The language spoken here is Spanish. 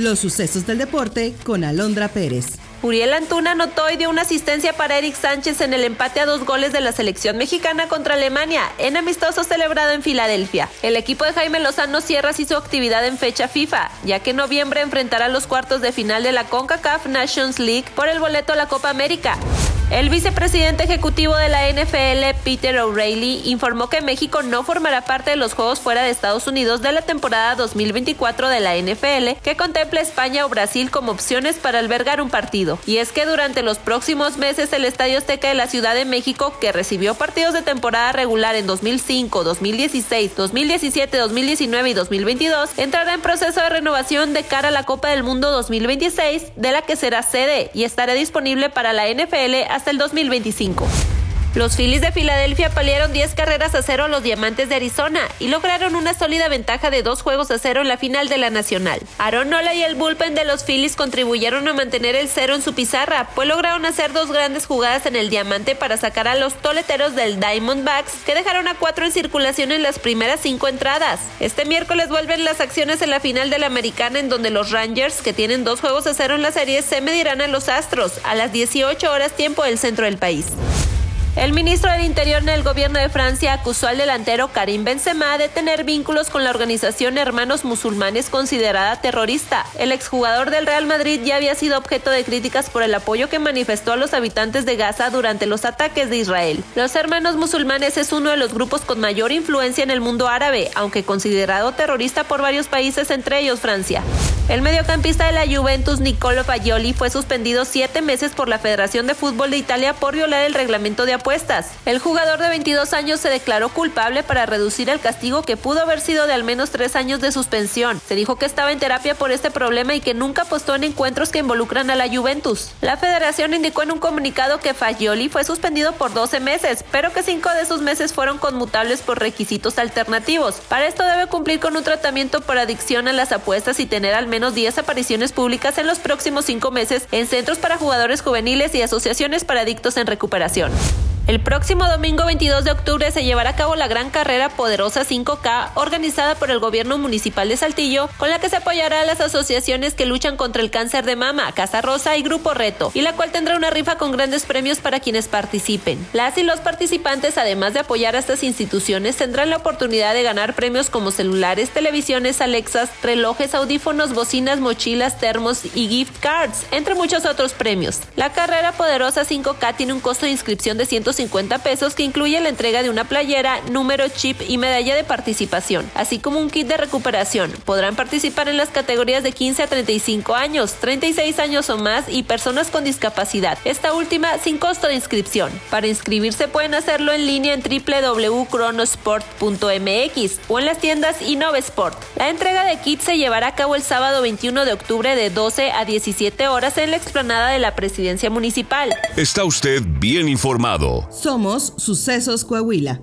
Los sucesos del deporte con Alondra Pérez. Uriel Antuna anotó y dio una asistencia para Eric Sánchez en el empate a dos goles de la selección mexicana contra Alemania, en amistoso celebrado en Filadelfia. El equipo de Jaime Lozano cierra así su actividad en fecha FIFA, ya que en noviembre enfrentará los cuartos de final de la CONCACAF Nations League por el boleto a la Copa América. El vicepresidente ejecutivo de la NFL, Peter O'Reilly, informó que México no formará parte de los Juegos fuera de Estados Unidos de la temporada 2024 de la NFL, que contempla España o Brasil como opciones para albergar un partido. Y es que durante los próximos meses el Estadio Azteca de la Ciudad de México, que recibió partidos de temporada regular en 2005, 2016, 2017, 2019 y 2022, entrará en proceso de renovación de cara a la Copa del Mundo 2026, de la que será sede y estará disponible para la NFL hasta el 2025. Los Phillies de Filadelfia paliaron 10 carreras a cero a los Diamantes de Arizona y lograron una sólida ventaja de dos juegos a cero en la final de la Nacional. Aaron Nola y el bullpen de los Phillies contribuyeron a mantener el cero en su pizarra, pues lograron hacer dos grandes jugadas en el Diamante para sacar a los toleteros del Diamondbacks, que dejaron a cuatro en circulación en las primeras cinco entradas. Este miércoles vuelven las acciones en la final de la Americana, en donde los Rangers, que tienen dos juegos a cero en la serie, se medirán a los Astros a las 18 horas tiempo del centro del país. El ministro del Interior en el gobierno de Francia acusó al delantero Karim Benzema de tener vínculos con la organización Hermanos Musulmanes considerada terrorista. El exjugador del Real Madrid ya había sido objeto de críticas por el apoyo que manifestó a los habitantes de Gaza durante los ataques de Israel. Los Hermanos Musulmanes es uno de los grupos con mayor influencia en el mundo árabe, aunque considerado terrorista por varios países, entre ellos Francia. El mediocampista de la Juventus, Nicolo Fagioli, fue suspendido siete meses por la Federación de Fútbol de Italia por violar el reglamento de apuestas. El jugador de 22 años se declaró culpable para reducir el castigo que pudo haber sido de al menos tres años de suspensión. Se dijo que estaba en terapia por este problema y que nunca apostó en encuentros que involucran a la Juventus. La federación indicó en un comunicado que Fagioli fue suspendido por 12 meses, pero que cinco de esos meses fueron conmutables por requisitos alternativos. Para esto debe cumplir con un tratamiento por adicción a las apuestas y tener al menos 10 apariciones públicas en los próximos cinco meses en centros para jugadores juveniles y asociaciones para adictos en recuperación. El próximo domingo 22 de octubre se llevará a cabo la gran carrera Poderosa 5K organizada por el gobierno municipal de Saltillo, con la que se apoyará a las asociaciones que luchan contra el cáncer de mama, Casa Rosa y Grupo Reto, y la cual tendrá una rifa con grandes premios para quienes participen. Las y los participantes, además de apoyar a estas instituciones, tendrán la oportunidad de ganar premios como celulares, televisiones, Alexas, relojes, audífonos, bocinas, mochilas, termos y gift cards, entre muchos otros premios. La carrera Poderosa 5K tiene un costo de inscripción de 150 50 pesos que incluye la entrega de una playera, número, chip y medalla de participación, así como un kit de recuperación. Podrán participar en las categorías de 15 a 35 años, 36 años o más y personas con discapacidad, esta última sin costo de inscripción. Para inscribirse pueden hacerlo en línea en www.cronosport.mx o en las tiendas Innovesport. La entrega de kits se llevará a cabo el sábado 21 de octubre de 12 a 17 horas en la explanada de la presidencia municipal. Está usted bien informado. Somos Sucesos Coahuila.